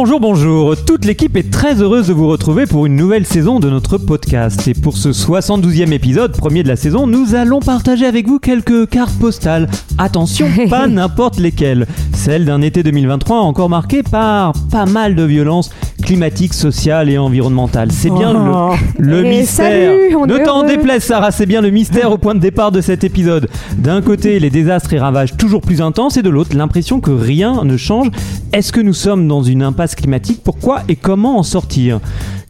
Bonjour, bonjour. Toute l'équipe est très heureuse de vous retrouver pour une nouvelle saison de notre podcast. Et pour ce 72e épisode, premier de la saison, nous allons partager avec vous quelques cartes postales. Attention, pas n'importe lesquelles. Celle d'un été 2023 encore marqué par pas mal de violences climatiques, sociales et environnementales. C'est bien Oh. le, le Et mystère. salut, ne t'en déplaise, Sarah, c'est bien le mystère au point de départ de cet épisode. D'un côté, les désastres et ravages toujours plus intenses, et de l'autre, l'impression que rien ne change. Est-ce que nous sommes dans une impasse climatique Pourquoi et comment en sortir?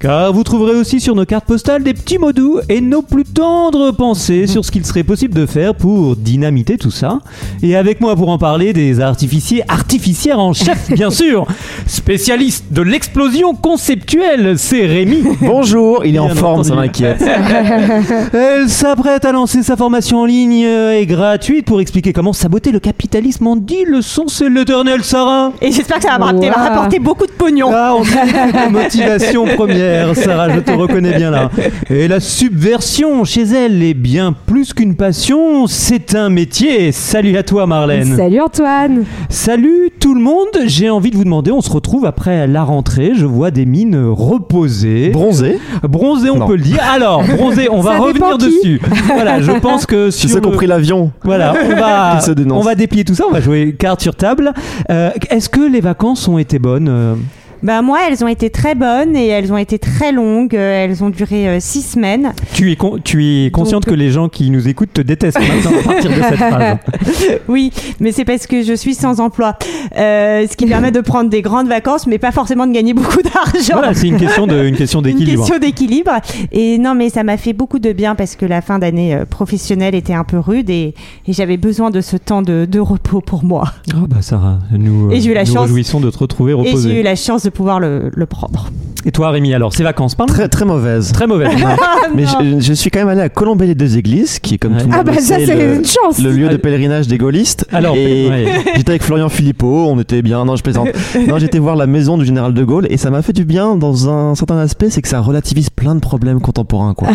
Car vous trouverez aussi sur nos cartes postales des petits mots doux et nos plus tendres pensées sur ce qu'il serait possible de faire pour dynamiter tout ça. Et avec moi pour en parler, des artificiers, artificières en chef, bien sûr, spécialiste de l'explosion conceptuelle, c'est Rémi. Bonjour, il est en forme, ça m'inquiète. Elle s'apprête à lancer sa formation en ligne euh, et gratuite pour expliquer comment saboter le capitalisme en 10 leçons. C'est l'éternel Sarah. Et j'espère que ça va me rapporter, Wow. va rapporter beaucoup de pognon. Ah, on ta motivation première, Sarah, je te reconnais bien là. Et la subversion chez elle est bien plus qu'une passion, c'est un métier. Salut à toi, Marlène. Salut Antoine Salut tout le monde, j'ai envie de vous demander, on se retrouve après la rentrée, je vois des mines reposées. Bronzé. Bronzé, on Non. peut le dire. Alors, bronzé, on va Ça revenir dessus. Voilà, je pense que sur qui ont le- pris l'avion. Voilà, on va, on déplier tout ça, on va jouer carte sur table. Euh, Est-ce que les vacances ont été bonnes euh Bah moi, elles ont été très bonnes et elles ont été très longues. Euh, Elles ont duré euh, six semaines. tu es, con- tu es consciente Donc- que les gens qui nous écoutent te détestent maintenant à partir de cette phrase. Oui, mais c'est parce que je suis sans emploi, Euh, ce qui permet de prendre des grandes vacances, mais pas forcément de gagner beaucoup d'argent. Voilà, c'est une question de- une question Une d'équilibre. question d'équilibre. Et non, mais ça m'a fait beaucoup de bien parce que la fin d'année professionnelle était un peu rude et, et j'avais besoin de ce temps de, de repos pour moi. Oh bah Sarah, nous, Et j'ai eu la nous chance- réjouissons de te retrouver Et j'ai eu reposée. la chance de pouvoir le, le prendre. Et toi Rémi, alors, ces vacances, parle Très très mauvaise. Très mauvaise. Mais je, je suis quand même allé à Colombey les deux églises, qui est comme Ouais. tout le Ah bah le ça c'est le, une chance le lieu de pèlerinage des gaullistes. Alors, et ouais. j'étais avec Florian Philippot, on était bien. Non, je plaisante. Non, j'étais voir la maison du général de Gaulle et ça m'a fait du bien dans un certain aspect, c'est que ça relativise plein de problèmes contemporains, quoi.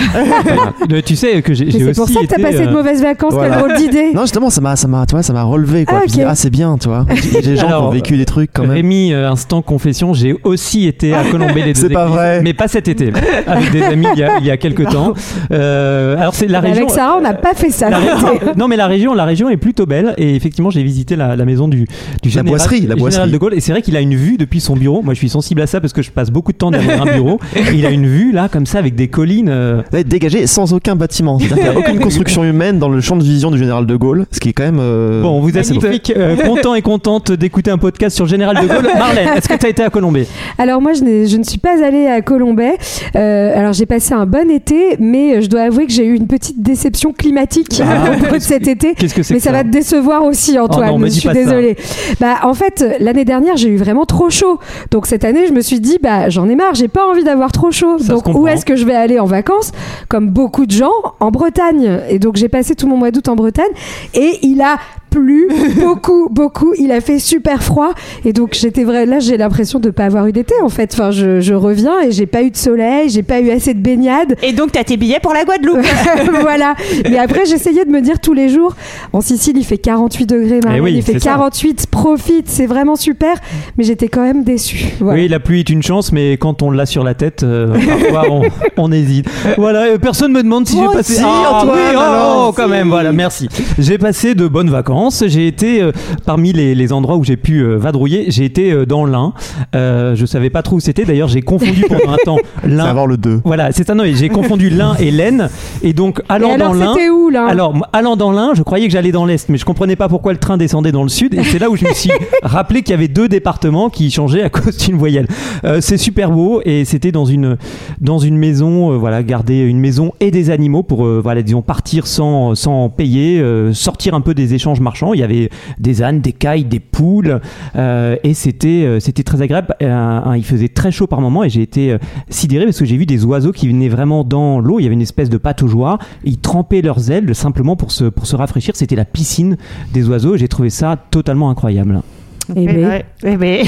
Euh, tu sais que j'ai j'ai c'est aussi pour ça que t'as passé euh, de mauvaises vacances, voilà. quelle drôle d'idée Non, justement, ça m'a, ça m'a, tu vois, ça m'a relevé, quoi. Ah, ah, c'est bien, tu vois. J'ai des gens qui ont vécu des trucs quand même. Rémi, euh, instant confession, j'ai aussi été à Colombey les deux C'est pas vrai. mais pas cet été, avec des amis il y a, il y a quelques temps. Euh, alors c'est la région. Avec Sarah on n'a pas fait ça la non mais la région, la région est plutôt belle et effectivement j'ai visité la, la maison du, du général, boisserie, la du général boisserie. de Gaulle et c'est vrai qu'il a une vue depuis son bureau. Moi je suis sensible à ça parce que je passe beaucoup de temps derrière un bureau. Et il a une vue là comme ça avec des collines. euh, va être dégagé sans aucun bâtiment. C'est-à-dire qu'il n'y a aucune construction humaine dans le champ de vision du général de Gaulle, ce qui est quand même. euh, Bon, vous êtes Magnifique. euh, content et contente d'écouter un podcast sur le général de Gaulle. Marlène, est-ce que tu as été à Alors moi, je, ne suis pas allée à Colombay. Euh, alors j'ai passé un bon été, mais je dois avouer que j'ai eu une petite déception climatique Ah. de cet été. Qu'est-ce que c'est Mais que ça va te décevoir aussi, Antoine. Oh non, me je suis ça. désolée. Bah, en fait, l'année dernière, j'ai eu vraiment trop chaud. Donc cette année, je me suis dit, bah, j'en ai marre, j'ai pas envie d'avoir trop chaud. Ça donc où est-ce que je vais aller en vacances? Comme beaucoup de gens, en Bretagne. Et donc j'ai passé tout mon mois d'août en Bretagne, et il a plu beaucoup, beaucoup. Il a fait super froid, et donc j'étais vrai. Là, j'ai l'impression de pas avoir eu d'été en fait. Enfin, je, je reviens et j'ai pas eu de soleil, j'ai pas eu assez de baignade. Et donc, t'as tes billets pour la Guadeloupe. voilà. Mais après, j'essayais de me dire tous les jours, en Sicile, il fait 48 degrés, Eh oui, il fait c'est ça. 48, profite, c'est vraiment super. Mais j'étais quand même déçue. Voilà. Oui, la pluie est une chance, mais quand on l'a sur la tête, euh, parfois on, on hésite. Voilà, euh, personne me demande si j'ai passé. aussi, Ah, Antoine, oui, oh, alors. oh, quand même, voilà, merci. J'ai passé de bonnes vacances. J'ai été euh, parmi les, les endroits où j'ai pu euh, vadrouiller. J'ai été euh, dans l'Ain. Euh, je savais pas trop où c'était. D'ailleurs, j'ai confondu pendant un temps l'Ain. avoir le 2. Voilà, c'est ça. Non, et j'ai confondu l'Ain et l'Aisne. Et donc, Et allant alors, dans l'Ain. c'était où là Alors, allant dans l'Ain, je croyais que j'allais dans l'Est, mais je comprenais pas pourquoi le train descendait dans le Sud. Et c'est là où je me suis rappelé qu'il y avait deux départements qui changeaient à cause d'une voyelle. Euh, c'est super beau et c'était dans une, dans une maison, euh, voilà, garder une maison et des animaux pour, euh, voilà, disons, partir sans, sans payer, euh, sortir un peu des échanges marchands Il y avait des ânes, des cailles, des poules, euh, et c'était euh, c'était très agréable. Euh, il faisait très chaud par moment, et j'ai été sidéré parce que j'ai vu des oiseaux qui venaient vraiment dans l'eau. Il y avait une espèce de pataugeoire. Ils trempaient leurs ailes simplement pour se rafraîchir. C'était la piscine des oiseaux. et J'ai trouvé ça totalement incroyable. Eh ben. ouais, ouais, ouais.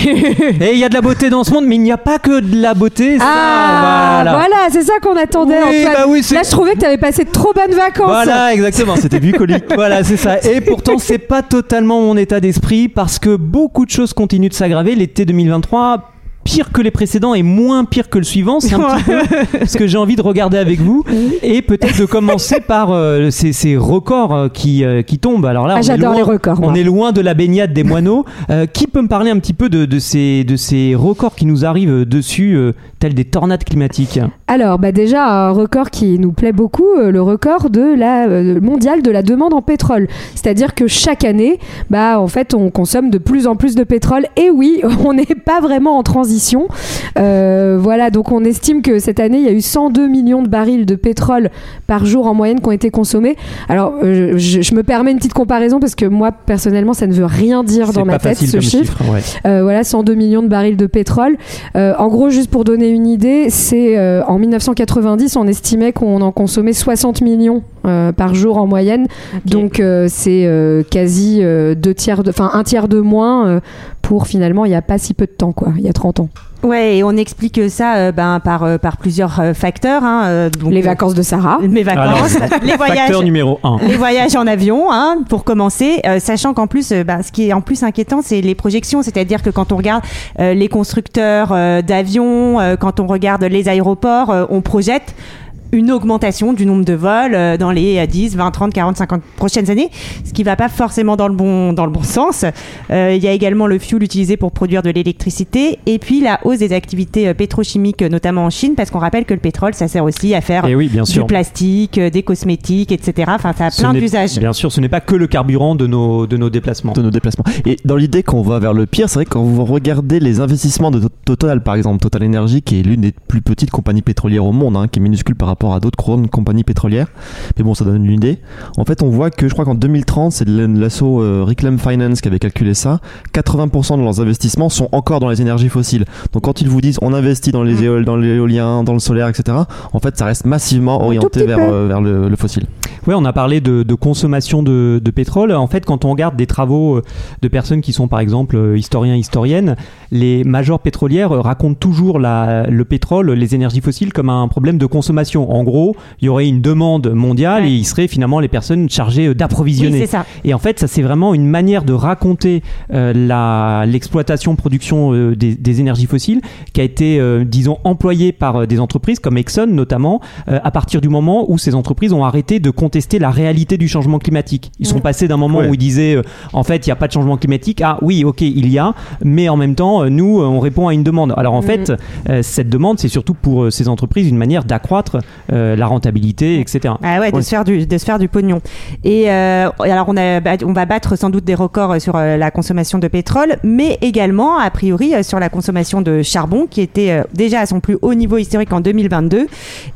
Et il y a de la beauté dans ce monde, mais il n'y a pas que de la beauté. Ça, Ah, voilà. voilà, c'est ça qu'on attendait. Oui, Antoine. bah oui, Là, je trouvais que tu avais passé de trop bonnes vacances. Voilà, exactement. C'était bucolique. Voilà, c'est ça. Et pourtant, c'est pas totalement mon état d'esprit parce que beaucoup de choses continuent de s'aggraver. L'été 2023, pire que les précédents et moins pire que le suivant, c'est un petit peu ce que j'ai envie de regarder avec vous et peut-être de commencer par euh, ces, ces records euh, qui, euh, qui tombent. Alors là, Ah, on est j'adore loin- les records, On est loin de la baignade des moineaux. Euh, qui peut me parler un petit peu de, de ces, de ces records qui nous arrivent dessus, tels des tornades climatiques? Alors, bah déjà, un record qui nous plaît beaucoup, euh, le record de la euh, mondiale de la demande en pétrole. C'est-à-dire que chaque année, bah, en fait, on consomme de plus en plus de pétrole. Et oui, on n'est pas vraiment en transition. Euh, voilà, donc on estime que cette année, il y a eu 102 millions de barils de pétrole par jour en moyenne qui ont été consommés. Alors, euh, je, je me permets une petite comparaison parce que moi, personnellement, ça ne veut rien dire dans ma tête, ce chiffre. chiffre. ouais. Euh, voilà, 102 millions de barils de pétrole. Euh, en gros, juste pour donner une idée, c'est euh, en 1990, on estimait qu'on en consommait 60 millions euh, par jour en moyenne. Donc euh, c'est euh, quasi deux tiers, de- enfin un tiers de moins pour finalement il n'y a pas si peu de temps quoi, il y a 30 ans. Ouais, et on explique ça euh, ben, par, euh, par plusieurs euh, facteurs. hein, euh, donc, Les vacances de Sarah. Mes vacances, les voyages. Facteur numéro 1. Les voyages en avion, hein, pour commencer, euh, sachant qu'en plus, euh, bah, ce qui est en plus inquiétant, c'est les projections, c'est-à-dire que quand on regarde euh, les constructeurs euh, d'avions, euh, quand on regarde les aéroports, euh, on projette une augmentation du nombre de vols euh, dans les euh, 10, 20, 30, 40, 50 prochaines années, ce qui va pas forcément dans le bon, dans le bon sens. Euh, Il y a également le fuel utilisé pour produire de l'électricité et puis la hausse des activités euh, pétrochimiques, notamment en Chine, parce qu'on rappelle que le pétrole, ça sert aussi à faire oui, bien du plastique, des cosmétiques, etc. Enfin, ça a Ce plein d'usages. Bien sûr, ce n'est pas que le carburant de nos, de nos déplacements. de nos déplacements. Et dans l'idée qu'on va vers le pire, c'est vrai que quand vous regardez les investissements de Total, par exemple, Total Energy, qui est l'une des plus petites compagnies pétrolières au monde, hein, qui est minuscule par rapport à d'autres grandes compagnies pétrolières, mais bon, ça donne une idée. En fait, on voit que je crois qu'en 2030, c'est l'assaut euh, Reclaim Finance qui avait calculé ça, 80% de leurs investissements sont encore dans les énergies fossiles. Donc quand ils vous disent on investit dans les éol- dans l'éolien, dans le solaire, etc., en fait, ça reste massivement orienté vers, euh, vers le, le fossile. Oui, on a parlé de, de consommation de, de pétrole. En fait, quand on regarde des travaux euh, de personnes qui sont par exemple euh, historiens, historiennes, les majors pétrolières racontent toujours la, le pétrole, les énergies fossiles comme un problème de consommation. En gros, il y aurait une demande mondiale Ouais. et il serait finalement les personnes chargées euh, Oui, d'approvisionner. Et en fait, ça c'est vraiment une manière de raconter euh, la l'exploitation, production euh, des, des énergies fossiles qui a été, euh, disons, employée par euh, des entreprises comme Exxon notamment, euh, à partir du moment où ces entreprises ont arrêté de contester la réalité du changement climatique. Ils sont Ouais. passés d'un moment Ouais. où ils disaient, euh, en fait, il n'y a pas de changement climatique, à oui, ok, il y a, mais en même temps, euh, nous, euh, on répond à une demande. Alors en Mhm. fait, euh, cette demande, c'est surtout pour euh, ces entreprises une manière d'accroître euh, la rentabilité, etc. Ah ouais, de, Ouais. Se faire du, de se faire du pognon. Et euh, alors, on, a, on va battre sans doute des records euh, sur la consommation de pétrole, mais également, a priori, sur la consommation de charbon, qui était déjà à son plus haut niveau historique en 2022.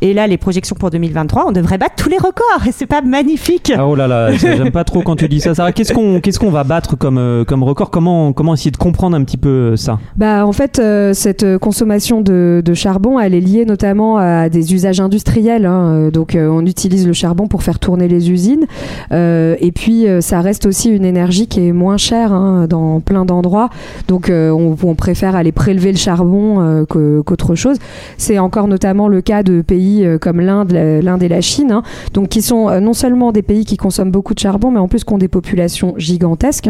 Et là, les projections pour 2023, on devrait battre tous les records. Et c'est pas magnifique Ah, oh là là, j'aime pas trop quand tu dis ça. Sarah, qu'est-ce qu'on qu'est-ce qu'on va battre comme, comme record? Comment, comment essayer de comprendre un petit peu ça? Bah, en fait, euh, cette consommation de, de charbon, elle est liée notamment à des usages industriels. Hein. Euh, Donc, euh, on utilise le charbon pour faire tourner les usines. Euh, et puis, ça reste aussi une énergie qui est moins chère hein, dans plein d'endroits. Donc, on, préfère aller prélever le charbon qu'autre chose. C'est encore notamment le cas de pays comme l'Inde, l'Inde et la Chine, hein. donc qui sont non seulement des pays qui consomment beaucoup de charbon, mais en plus qui ont des populations gigantesques,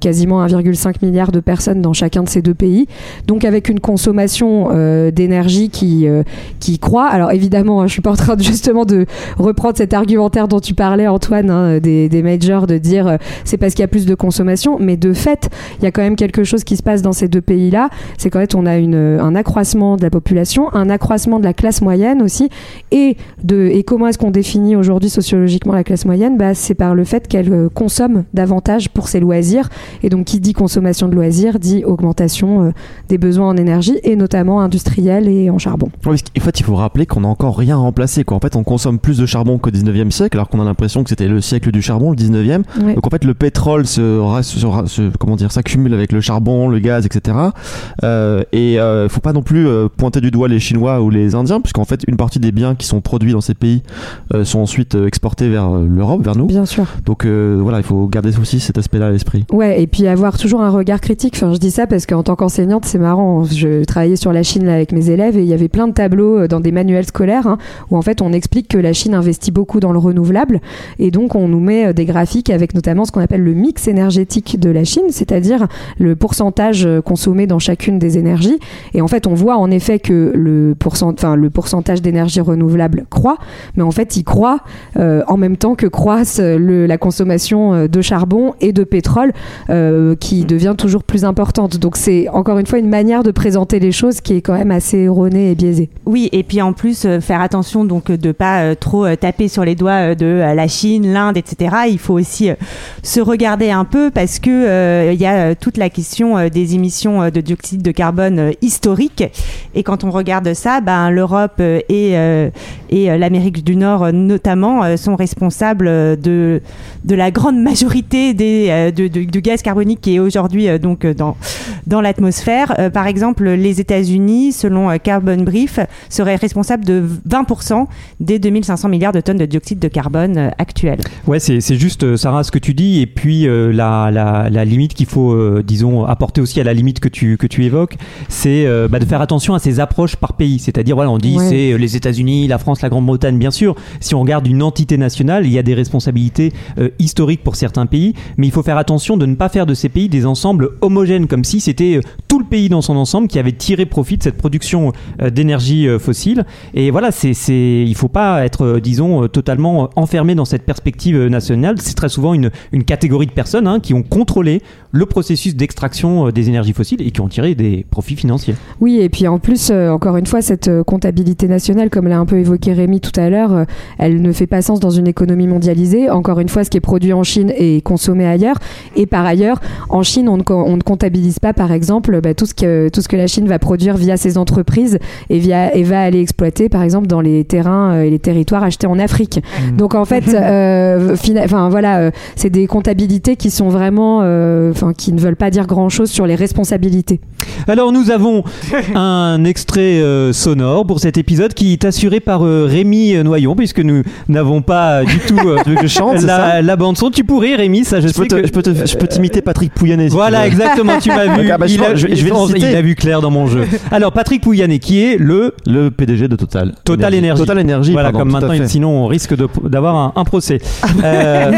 quasiment 1,5 milliard de personnes dans chacun de ces deux pays. Donc avec une consommation d'énergie qui qui croît. Alors évidemment, hein, je suis pas en train justement de reprendre cet argumentaire dont tu parlais, Antoine, hein, des, majors, de dire euh, c'est parce qu'il y a plus de consommation, mais de fait, il y a quand même quelque chose qui se passe dans ces deux pays-là. C'est qu'en fait, on a une, un accroissement de la population, un accroissement de la classe moyenne aussi, et de et comment est-ce qu'on définit aujourd'hui sociologiquement la classe moyenne, bah, c'est par le fait qu'elle euh, consomme davantage pour ses loisirs. Et donc, qui dit consommation de loisirs dit augmentation euh, des besoins en énergie et notamment industrielle et en charbon. Parce qu'en fait, il faut rappeler qu'on n'a encore rien remplacé. Quoi. En fait, on consomme plus de charbon qu'au 19e siècle, alors qu'on a l'impression que c'était le siècle du charbon, le 19e. Ouais. Donc en fait, le pétrole se, comment dire, s'accumule avec le charbon, le gaz, etc. Euh, et euh, faut pas non plus euh, pointer du doigt les Chinois ou les Indiens, puisqu'en fait, une partie des biens qui sont produits dans ces pays euh, sont ensuite euh, exportés vers l'Europe, vers nous. Bien sûr. Donc voilà, il faut garder aussi cet aspect-là à l'esprit. Ouais, et puis avoir toujours un regard critique. Enfin, je dis ça parce qu'en tant qu'enseignante, c'est marrant. Je travaillais sur la Chine là, avec mes élèves et il y avait plein de tableaux dans des manuels scolaires hein, où en fait on explique que la Chine investit beaucoup dans le renouvelable et donc on nous met euh, des graphiques avec notamment ce qu'on appelle le mix énergétique de la Chine, c'est-à-dire le pourcentage euh, consommé dans chacune des énergies. Et en fait, on voit en effet que le, pourcentage d'énergie renouvelable croît, mais en fait, il croît euh, en même temps que croisse le- la consommation de charbon et de pétrole qui devient toujours plus importante. Donc c'est encore une fois une manière de présenter les choses qui est quand même assez erronée et biaisée. Oui, et puis en plus euh, faire attention donc euh, de pas euh, trop euh, taper sur les doigts de la Chine, l'Inde, etc. Il faut aussi se regarder un peu parce que il y a toute la question des émissions de dioxyde de carbone historiques. Et quand on regarde ça, ben l'Europe et l'Amérique du Nord notamment sont responsables de la grande majorité du gaz carbonique qui est aujourd'hui donc dans l'atmosphère. Par exemple, les États-Unis, selon Carbon Brief, seraient responsables de 20% des 2500 milliards de tonnes de dioxyde de carbone euh, actuels. Ouais, c'est c'est juste, euh, Sarah, ce que tu dis, et puis euh, la, la, la limite qu'il faut, euh, disons, apporter aussi à la limite que tu, que tu évoques, c'est euh, bah, de faire attention à ces approches par pays. C'est-à-dire, voilà, on dit Ouais. c'est les États-Unis, la France, la Grande-Bretagne, bien sûr. Si on regarde une entité nationale, il y a des responsabilités historiques pour certains pays, mais il faut faire attention de ne pas faire de ces pays des ensembles homogènes, comme si c'était tout le pays dans son ensemble qui avait tiré profit de cette production d'énergie fossile. Et voilà, c'est, c'est, il faut pas être, euh, disons, euh, totalement euh, enfermé dans cette perspective nationale. C'est très souvent une, une catégorie de personnes hein, qui ont contrôlé le processus d'extraction des énergies fossiles et qui ont tiré des profits financiers. Oui, et puis en plus, encore une fois, cette comptabilité nationale, comme l'a un peu évoqué Rémi tout à l'heure, elle ne fait pas sens dans une économie mondialisée. Encore une fois, ce qui est produit en Chine est consommé ailleurs. Et par ailleurs, en Chine, on ne, co- on ne comptabilise pas, par exemple, bah, tout, ce que, tout ce que la Chine va produire via ses entreprises et, via, et va aller exploiter, par exemple, dans les terrains euh, et les territoires achetés en Afrique. Donc en fait, euh, enfin voilà, euh, c'est des comptabilités qui sont vraiment, enfin qui ne veulent pas dire grand chose sur les responsabilités. Alors nous avons un extrait euh, sonore pour cet épisode qui est assuré par euh, Rémi Noyon puisque nous n'avons pas du tout euh, que je chante, c'est la, bande son. Tu pourrais Rémi, ça je, je sais peux, te- que je peux te- je peux t'imiter Patrick Pouyanné. si Voilà, exactement, tu m'as vu. Ah bah, il, a, pense- je vais- je vais le il citer. a vu clair dans mon jeu. Alors, Patrick Pouyanné, qui est le Le PDG de Total. Total Énergie. Total Énergie. Voilà, pardon, comme maintenant, sinon on risque de- d'avoir un, un procès. Euh,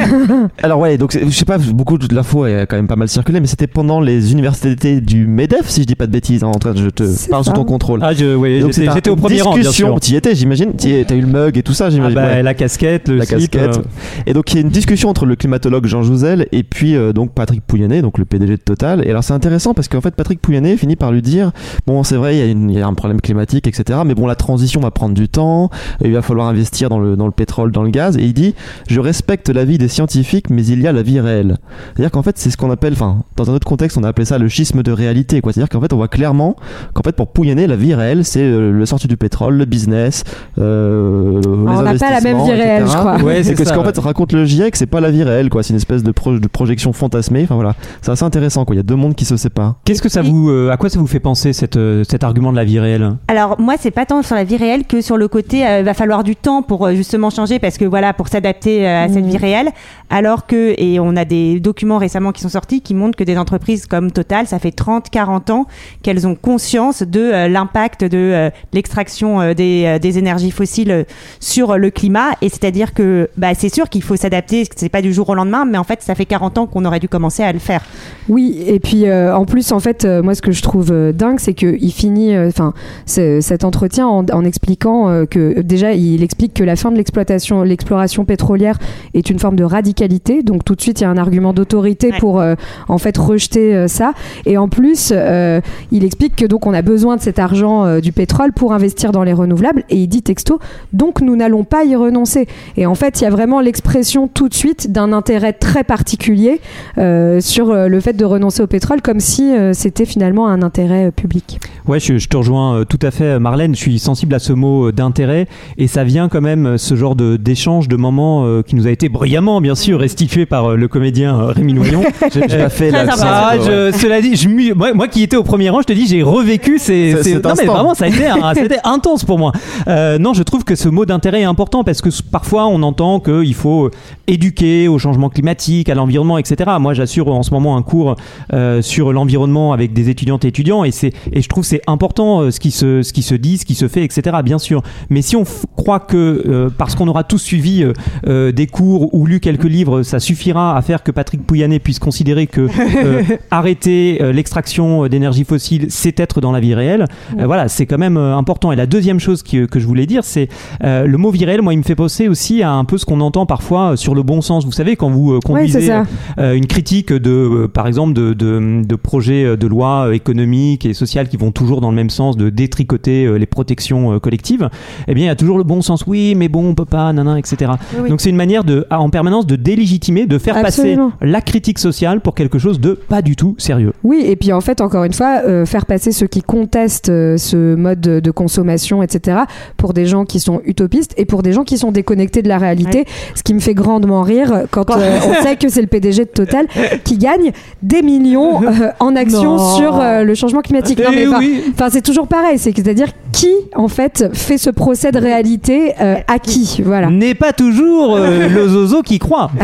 Alors ouais, donc je sais pas, beaucoup de l'info a quand même pas mal circulé, mais c'était pendant les universités du Medef, si je dis pas de bêtises, hein, en train de je te C'est parle sous ton contrôle. ah, je, oui, donc, j'étais au premier rang, discussion. Tu y étais, j'imagine. Tu T'as eu le mug et tout ça, Ah j'imagine. bah, ouais. La casquette, le la slip, casquette. euh, Et donc il y a une discussion entre le climatologue Jean Jouzel et puis euh, donc Patrick Pouyanné, donc le PDG de Total. Et alors c'est intéressant parce qu'en fait Patrick Pouyanné finit par lui dire bon c'est vrai il y, a une- il y a un problème climatique etc. Mais bon la transition va prendre du temps, il va falloir investir dans le dans le pétrole, dans le gaz. Et il dit je respecte l'avis des scientifiques mais il y a la vie réelle. C'est-à-dire qu'en fait c'est ce qu'on appelle, enfin dans un autre contexte on a appelé ça le schisme de réalité quoi. C'est-à-dire qu'en fait on voit clairement qu'en fait pour Pouyanné la vie réelle c'est euh, le sortie du pétrole, le business, euh, les on n'a pas la même vie réelle, etc. je crois. Ouais, c'est que ce qu'en ouais. fait raconte le GIEC, c'est pas la vie réelle, quoi. C'est une espèce de, pro- de projection fantasmée. Enfin voilà, c'est assez intéressant, quoi. Il y a deux mondes qui se séparent. Qu'est-ce que ça vous, euh, à quoi ça vous fait penser cette, euh, cet argument de la vie réelle? Alors moi, c'est pas tant sur la vie réelle que sur le côté, euh, va falloir du temps pour euh, justement changer parce que voilà, pour s'adapter euh, à cette Mhm. vie réelle. Alors que, et on a des documents récemment qui sont sortis qui montrent que des entreprises comme Total, ça fait 30, 40 ans qu'elles ont conscience de euh, l'impact de euh, l'extraction euh, des, des énergies fossiles sur le climat. Et c'est-à-dire que, bah, c'est sûr qu'il faut s'adapter, c'est pas du jour au lendemain, mais en fait, ça fait 40 ans qu'on aurait dû commencer à le faire. Oui, et puis euh, en plus, en fait, moi, ce que je trouve dingue, c'est qu'il finit, enfin, cet entretien en, en expliquant euh, que déjà, il explique que la fin de l'exploitation, l'exploration pétrolière est une forme de radicalité. Donc tout de suite, il y a un argument d'autorité Ouais. pour, en fait, rejeter ça. Et en plus, euh, il explique que donc on a besoin de cet argent euh, du pétrole pour investir dans les renouvelables et il dit texto donc nous n'allons pas y renoncer. Et en fait, il y a vraiment l'expression tout de suite d'un intérêt très particulier euh, sur euh, le fait de renoncer au pétrole comme si euh, c'était finalement un intérêt euh, public. Ouais, je, je te rejoins tout à fait, Marlène. Je suis sensible à ce mot d'intérêt et ça vient quand même ce genre de d'échange, de moment euh, qui nous a été brillamment, bien sûr, restitué par euh, le comédien euh, Rémi Noyon. J'ai pas fait la Ah, je, cela dit, je, moi, moi qui étais au premier rang, je te dis, j'ai revécu ces, ces- non mais vraiment, ça a été, un- ça a été intense pour moi. Euh, non, je trouve que ce mot d'intérêt est important parce que parfois on entend qu'il faut éduquer au changement climatique, à l'environnement, etc. Moi, j'assure en ce moment un cours euh, sur l'environnement avec des étudiantes et étudiants et c'est et je trouve c'est important euh, ce qui se ce qui se dit, ce qui se fait, etc. Bien sûr. Mais si on croit que parce qu'on aura tous suivi des cours ou lu quelques livres, ça suffira à faire que Patrick Pouyanné puisse considérer que arrêter l'extraction euh, d'énergie fossile, c'est être dans la vie réelle. Euh, voilà, c'est quand même euh, important. Et la deuxième chose qui- que je voulais dire, c'est euh, le mot vie réelle. Moi, il me fait penser aussi à un peu ce qu'on entend parfois euh, sur le bon sens. Vous savez, quand vous euh, Ouais, conduisez euh, une critique de, euh, par exemple, de, de, de projets euh, de loi euh, économiques et sociales qui vont toujours dans le même sens, de détricoter euh, les protections euh, collectives, eh bien, il y a toujours le bon sens. Oui, mais bon, on peut pas, nanan, etc. Oui. Donc, c'est une manière de, à- en permanence de délégitimer, de faire Absolument. passer la critique sociale pour quelque chose de pas du tout sérieux. Oui, et puis en fait, encore une fois, euh, faire passer ceux qui contestent euh, ce mode de, de consommation, etc., pour des gens qui sont utopistes et pour des gens qui sont déconnectés de la réalité, ce qui me fait grandement rire quand euh, on sait que c'est le PDG de Total qui gagne des millions en actions Non. sur le changement climatique. Non, Eh mais enfin, oui. Enfin, c'est toujours pareil, c'est- c'est-à-dire qui, en fait, fait ce procès de réalité euh, à qui Voilà. N'est pas toujours euh, le zozo qui croit.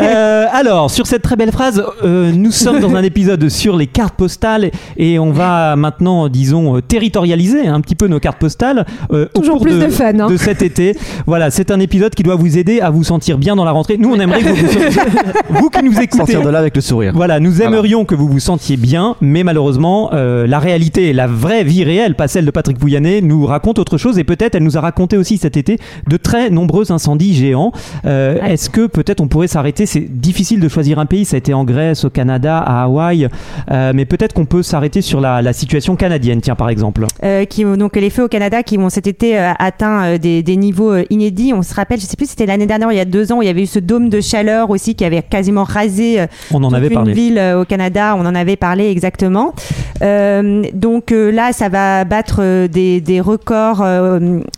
Euh, alors, sur cette très belle phrase, euh, nous sommes dans un épisode sur les cartes postales et on va maintenant, disons, territorialiser un petit peu nos cartes postales euh, au Toujours cours plus de, de fun, hein. de cet été. Voilà, c'est un épisode qui doit vous aider à vous sentir bien dans la rentrée. Nous, on aimerait que vous, vous, vous qui nous écoutez. Sortir de là avec le sourire. Voilà, nous aimerions que vous vous sentiez bien, mais malheureusement, euh, la réalité, la vraie vie réelle, pas celle de Patrick Pouyanné, nous raconte autre chose et peut-être elle nous a raconté aussi cet été de très nombreux incendies géants. Euh, Est-ce que peut-être on pourrait s'arrêter? C'est difficile de choisir un pays, ça a été en Grèce, au Canada, à Hawaï, euh, mais peut-être qu'on peut s'arrêter sur la, la situation canadienne, tiens par exemple. Euh, qui donc les feux au Canada qui ont cet été atteint des, des niveaux inédits. On se rappelle, je sais plus, si c'était l'année dernière, il y a deux ans, où il y avait eu ce dôme de chaleur aussi qui avait quasiment rasé On en toute avait une ville au Canada. On en avait parlé exactement. Euh, donc euh, là, ça va battre euh, des, records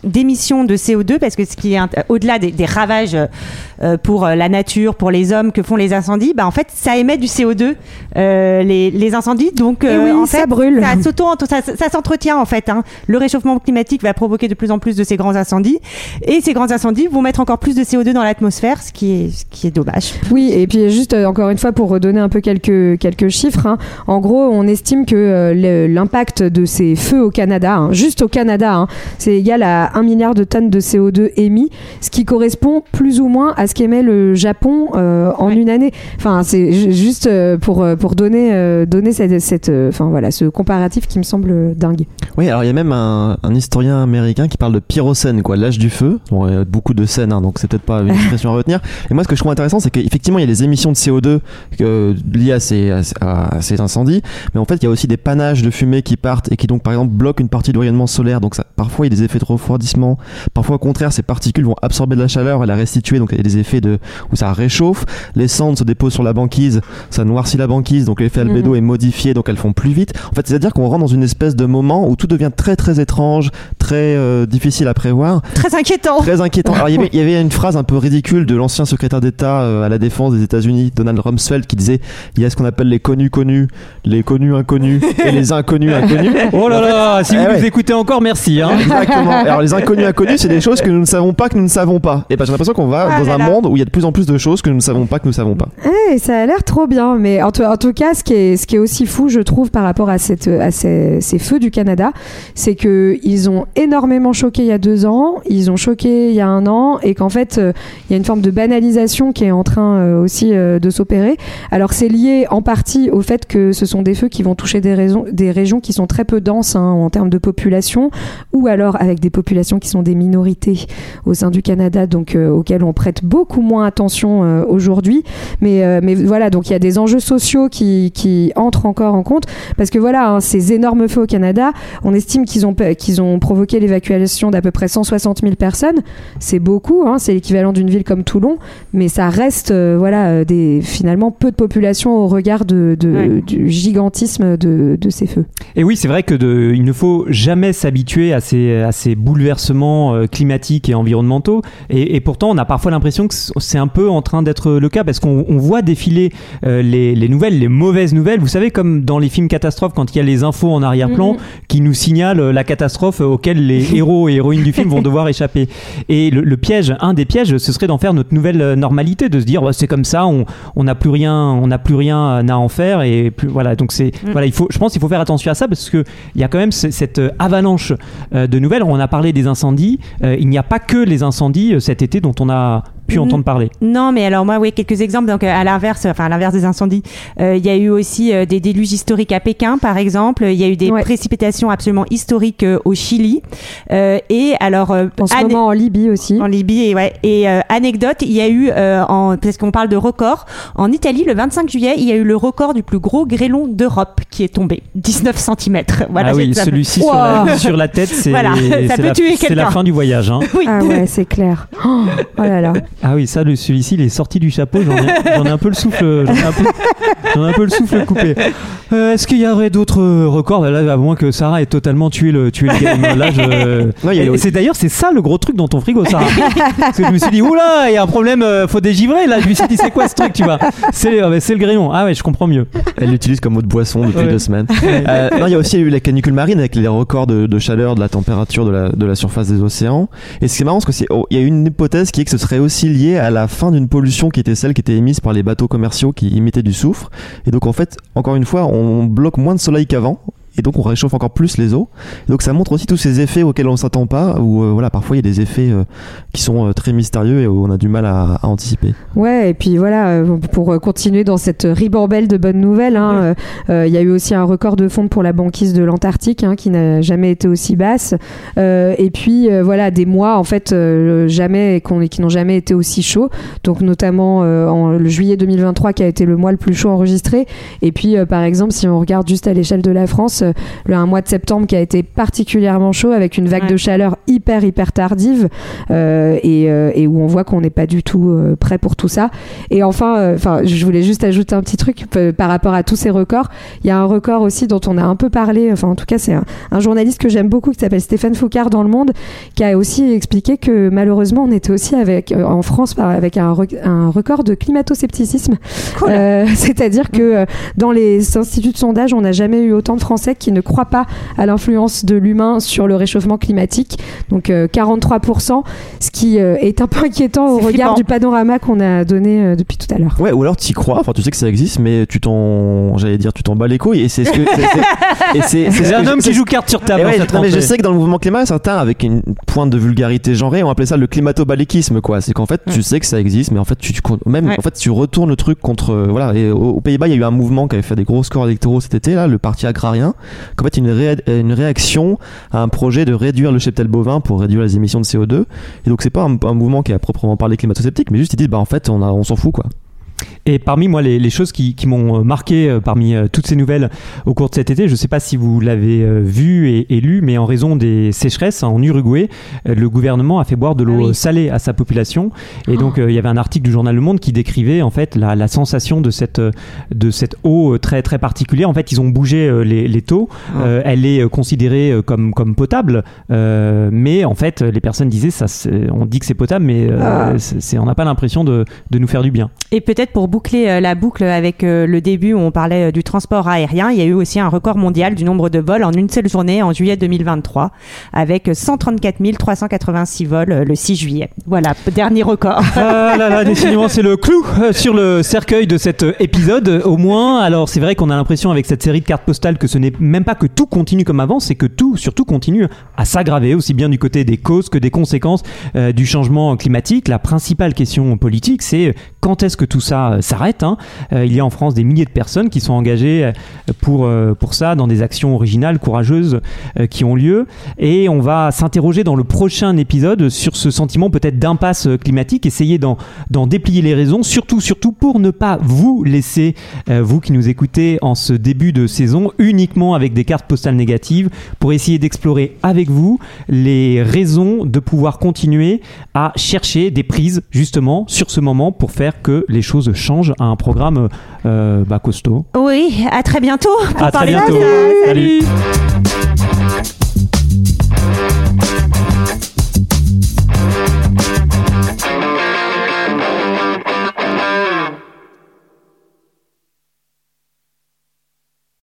d'émissions de CO2 parce que ce qui est au-delà des, ravages pour euh, la nature, pour les hommes que font les incendies, bah en fait, ça émet du CO2 euh, les, les incendies. Donc euh, oui, en ça fait, brûle. ça s'auto- ça, ça s'entretient en fait. hein. Le réchauffement climatique va provoquer de plus en plus de ces grands incendies et ces grands incendies vont mettre encore plus de CO2 dans l'atmosphère, ce qui est ce qui est dommage. Oui, et puis juste euh, encore une fois pour redonner un peu quelques quelques chiffres. hein. En gros, on estime que euh, l'impact de ces feux au Canada, hein, juste au Canada, c'est égal à 1 milliard de tonnes de CO2 émis, ce qui correspond plus ou moins à ce qu'émet le Japon euh, en Ouais. une année. Enfin, c'est ju- juste euh, pour euh, pour donner euh, donner cette, cette enfin voilà ce comparatif qui me semble dingue. Oui, alors il y a même un, un historien américain qui parle de pyrocène, quoi, l'âge du feu. Bon, il y a beaucoup de scènes, hein, donc c'est peut-être pas une expression à retenir. Et moi, ce que je trouve intéressant, c'est qu'effectivement, il y a les émissions de CO2 euh, liées à ces, à, à ces incendies, mais en fait, il y a aussi des panaches de fumée qui partent et qui donc, par exemple, bloquent une partie du rayonnement solaire. Donc, ça, parfois, il y a des effets de refroidissement. Parfois, au contraire, ces particules vont absorber de la chaleur et la restituer. Donc, il y a des effets de où ça réchauffe. Les cendres se déposent sur la banquise, ça noircit la banquise, donc l'effet albédo est modifié, donc elles font plus vite. En fait, c'est-à-dire qu'on rentre dans une espèce de moment où tout devient très très étrange, très euh, difficile à prévoir, Très inquiétant. très inquiétant. Alors, il y avait- il y avait une phrase un peu ridicule de l'ancien secrétaire d'État euh, à la défense des États-Unis, Donald Rumsfeld, qui disait il y a ce qu'on appelle les connus connus, les connus inconnus et les inconnus inconnus. Oh là là, si eh vous ouais. nous écoutez encore, merci. Hein. Exactement. Alors les inconnus inconnus, c'est des choses que nous ne savons pas que nous ne savons pas. Et ben j'ai l'impression qu'on va Ah dans là un là. monde où il y a de plus en plus de choses que nous ne savons pas que nous ne savons pas. Eh, ça a l'air trop bien, mais en tout, en tout cas, ce qui, est, ce qui est aussi fou, je trouve, par rapport à, cette, à ces, ces feux du Canada, c'est que ils ont énormément choqué il y a deux ans, ils ont choqué il y a un an, et qu'en fait, euh, il y a une forme de banalisation qui est en train euh, aussi euh, de s'opérer. Alors c'est lié en partie au fait que ce sont des feux qui vont toucher des, raisons, des régions qui sont très peu denses hein, en termes de population, ou alors avec des populations qui sont des minorités au sein du Canada, donc auxquelles on prête beaucoup moins attention aujourd'hui. Mais, mais voilà, donc il y a des enjeux sociaux qui, qui entrent encore en compte, parce que voilà, hein, ces énormes feux au Canada, on estime qu'ils ont, qu'ils ont provoqué l'évacuation d'à peu près 160 000 personnes. C'est beaucoup, hein, c'est l'équivalent d'une ville comme Toulon, mais ça reste euh, voilà, euh, des, finalement peu de population au regard de, de- Ouais. du gigantisme de, de ces feux. Et oui, c'est vrai que de, il ne faut jamais s'habituer à ces, à ces bouleversements euh, climatiques et environnementaux. Et, et pourtant, on a parfois l'impression que c'est un peu en train d'être le cas parce qu'on on voit défiler euh, les, les nouvelles, les mauvaises nouvelles. Vous savez, comme dans les films catastrophes, quand il y a les infos en arrière-plan Mhm. qui nous signalent euh, la catastrophe auquel les héros et héroïnes du film vont devoir échapper. Et le, le piège, un des pièges, ce serait d'en faire notre nouvelle euh, normalité, de se dire c'est comme ça, on on n'a plus rien, on n'a plus rien à en faire et plus voilà. Donc c'est Mm. voilà, il faut, je pense, qu'il faut faire attention à ça parce que il y a quand même ce- cette euh, avalanche euh, de nouvelles. On a parlé des incendies. euh, il n'y a pas que les incendies euh, cet été dont on a pu entendre parler. Non, mais alors moi, oui, quelques exemples. Donc, euh, à l'inverse, enfin à l'inverse des incendies, euh, il y a eu aussi euh, des déluges historiques à Pékin, par exemple. Il y a eu des Ouais. précipitations absolument historiques euh, au Chili. Euh, et alors, euh, En ce moment en Libye aussi. en Libye, et ouais. Et euh, anecdote, il y a eu, euh, en, parce qu'on parle de record, en Italie, le 25 juillet, il y a eu le record du plus gros grêlon d'Europe qui est tombé, 19 cm. Voilà, ah oui, c'est- ça- celui-ci sur, Wow. la, sur la tête, c'est Voilà, ça c'est peut la, tuer c'est la fin du voyage. hein. Oui. Ah ouais, c'est clair. Oh, oh là là. Ah oui, ça, celui-ci, il est sorti du chapeau. J'en ai, j'en ai un peu le souffle, j'en ai un peu, j'en ai un peu le souffle coupé. Euh, est-ce qu'il y aurait d'autres euh, records? Là, à moins que Sarah ait totalement tué le, tué le game. Là, je... Non, il y a- Et c'est d'ailleurs c'est ça le gros truc dans ton frigo, Sarah. Parce que je me suis dit oula, il y a un problème, euh, faut dégivrer. Là, je me suis dit c'est quoi ce truc, tu vois? C'est, euh, c'est le grillon. Ah ouais, je comprends mieux. Elle l'utilise comme eau de boisson depuis Ouais. deux semaines. Euh, non, il y a aussi eu la canicule marine avec les records de, de chaleur de la température de la, de la surface des océans. Et ce qui est marrant, c'est c'est, oh, y a une hypothèse qui est que ce serait aussi lié à la fin d'une pollution qui était celle qui était émise par les bateaux commerciaux qui imitaient du soufre? Et donc en fait, encore une fois, on bloque moins de soleil qu'avant. Et donc on réchauffe encore plus les eaux. Donc ça montre aussi tous ces effets auxquels on s'attend pas, où euh, voilà parfois il y a des effets euh, qui sont euh, très mystérieux et où on a du mal à, à anticiper. Ouais, et puis voilà, pour continuer dans cette ribambelle de bonnes nouvelles, hein, il y a eu aussi un record de fonte pour la banquise de l'Antarctique hein, qui n'a jamais été aussi basse. Et puis voilà, des mois en fait jamais qui n'ont jamais été aussi chauds. Donc notamment en le juillet 2023 qui a été le mois le plus chaud enregistré. Et puis par exemple, si on regarde juste à l'échelle de la France, le un mois de septembre qui a été particulièrement chaud avec une vague Ouais. de chaleur hyper hyper tardive euh, et, euh, et où on voit qu'on n'est pas du tout euh, prêt pour tout ça. Et enfin, euh, enfin, je voulais juste ajouter un petit truc euh, par rapport à tous ces records. Il y a un record aussi dont on a un peu parlé. Enfin, en tout cas, c'est un, un journaliste que j'aime beaucoup qui s'appelle Stéphane Foucard dans Le Monde, qui a aussi expliqué que malheureusement, on était aussi avec euh, en France avec un, rec- un record de climato-scepticisme. Cool. Euh, C'est-à-dire que euh, dans les instituts de sondage, on n'a jamais eu autant de Français qui ne croient pas à l'influence de l'humain sur le réchauffement climatique. Donc euh, 43%, ce qui euh, est un peu inquiétant au regard flippant. du panorama qu'on a donné euh, depuis tout à l'heure. Ouais, ou alors tu y crois, enfin tu sais que ça existe, mais tu t'en, j'allais dire, tu t'en bats les couilles. Et c'est ce que. c'est- un homme qui joue carte sur table. ouais, cette non, mais je sais que dans le mouvement climat, certains, avec une pointe de vulgarité genrée, ont appelé ça le climato-baléquisme, quoi. C'est qu'en fait, tu sais que ça existe, mais en fait, tu, tu- même, Ouais. en fait, tu retournes le truc contre, euh, voilà. Et aux, aux Pays-Bas, il y a eu un mouvement qui avait fait des gros scores électoraux cet été, là, le parti agrarien, qu'en fait, une, ré- une réaction à un projet de réduire le cheptel bovin pour réduire les émissions de CO2. Et donc, c'est pas un, mouvement qui est à proprement parler climato-sceptique, mais juste ils disent, bah, en fait, on, on s'en fout, quoi. Et parmi moi, les, les choses qui, qui m'ont euh, marqué euh, parmi euh, toutes ces nouvelles au cours de cet été, je ne sais pas si vous l'avez vu et, et lu, mais en raison des sécheresses en Uruguay, le gouvernement a fait boire de l'eau Ah oui. salée à sa population. Et donc, euh, il y avait un article du journal Le Monde qui décrivait en fait la, la sensation de cette, de cette eau très, très particulière. En fait, ils ont bougé les, les taux. Euh, elle est considérée comme, comme potable, euh, mais en fait, les personnes disaient ça, on dit que c'est potable, mais euh, Ah. on n'a pas l'impression de, de nous faire du bien. Et peut-être pour boucler euh, la boucle avec euh, le début où on parlait euh, du transport aérien, il y a eu aussi un record mondial du nombre de vols en une seule journée en juillet 2023, avec 134 386 vols le 6 juillet. Voilà, dernier record. Ah là là, décidément, c'est le clou sur le cercueil de cet épisode. Au moins, alors c'est vrai qu'on a l'impression avec cette série de cartes postales que ce n'est même pas que tout continue comme avant, c'est que tout, surtout, continue à s'aggraver, aussi bien du côté des causes que des conséquences euh, du changement climatique. La principale question politique, c'est quand est-ce que tout ça euh, s'arrête hein. Euh, Il y a en France des milliers de personnes qui sont engagées euh, pour, pour ça dans des actions originales, courageuses qui ont lieu. Et on va s'interroger dans le prochain épisode sur ce sentiment peut-être d'impasse climatique, essayer d'en, d'en déplier les raisons, surtout, surtout pour ne pas vous laisser, vous qui nous écoutez en ce début de saison, uniquement avec des cartes postales négatives, pour essayer d'explorer avec vous les raisons de pouvoir continuer à chercher des prises justement sur ce moment pour faire que les choses choses changent à un programme euh, bah, costaud. Oui, à très bientôt. Pour à parler très bientôt. Salut.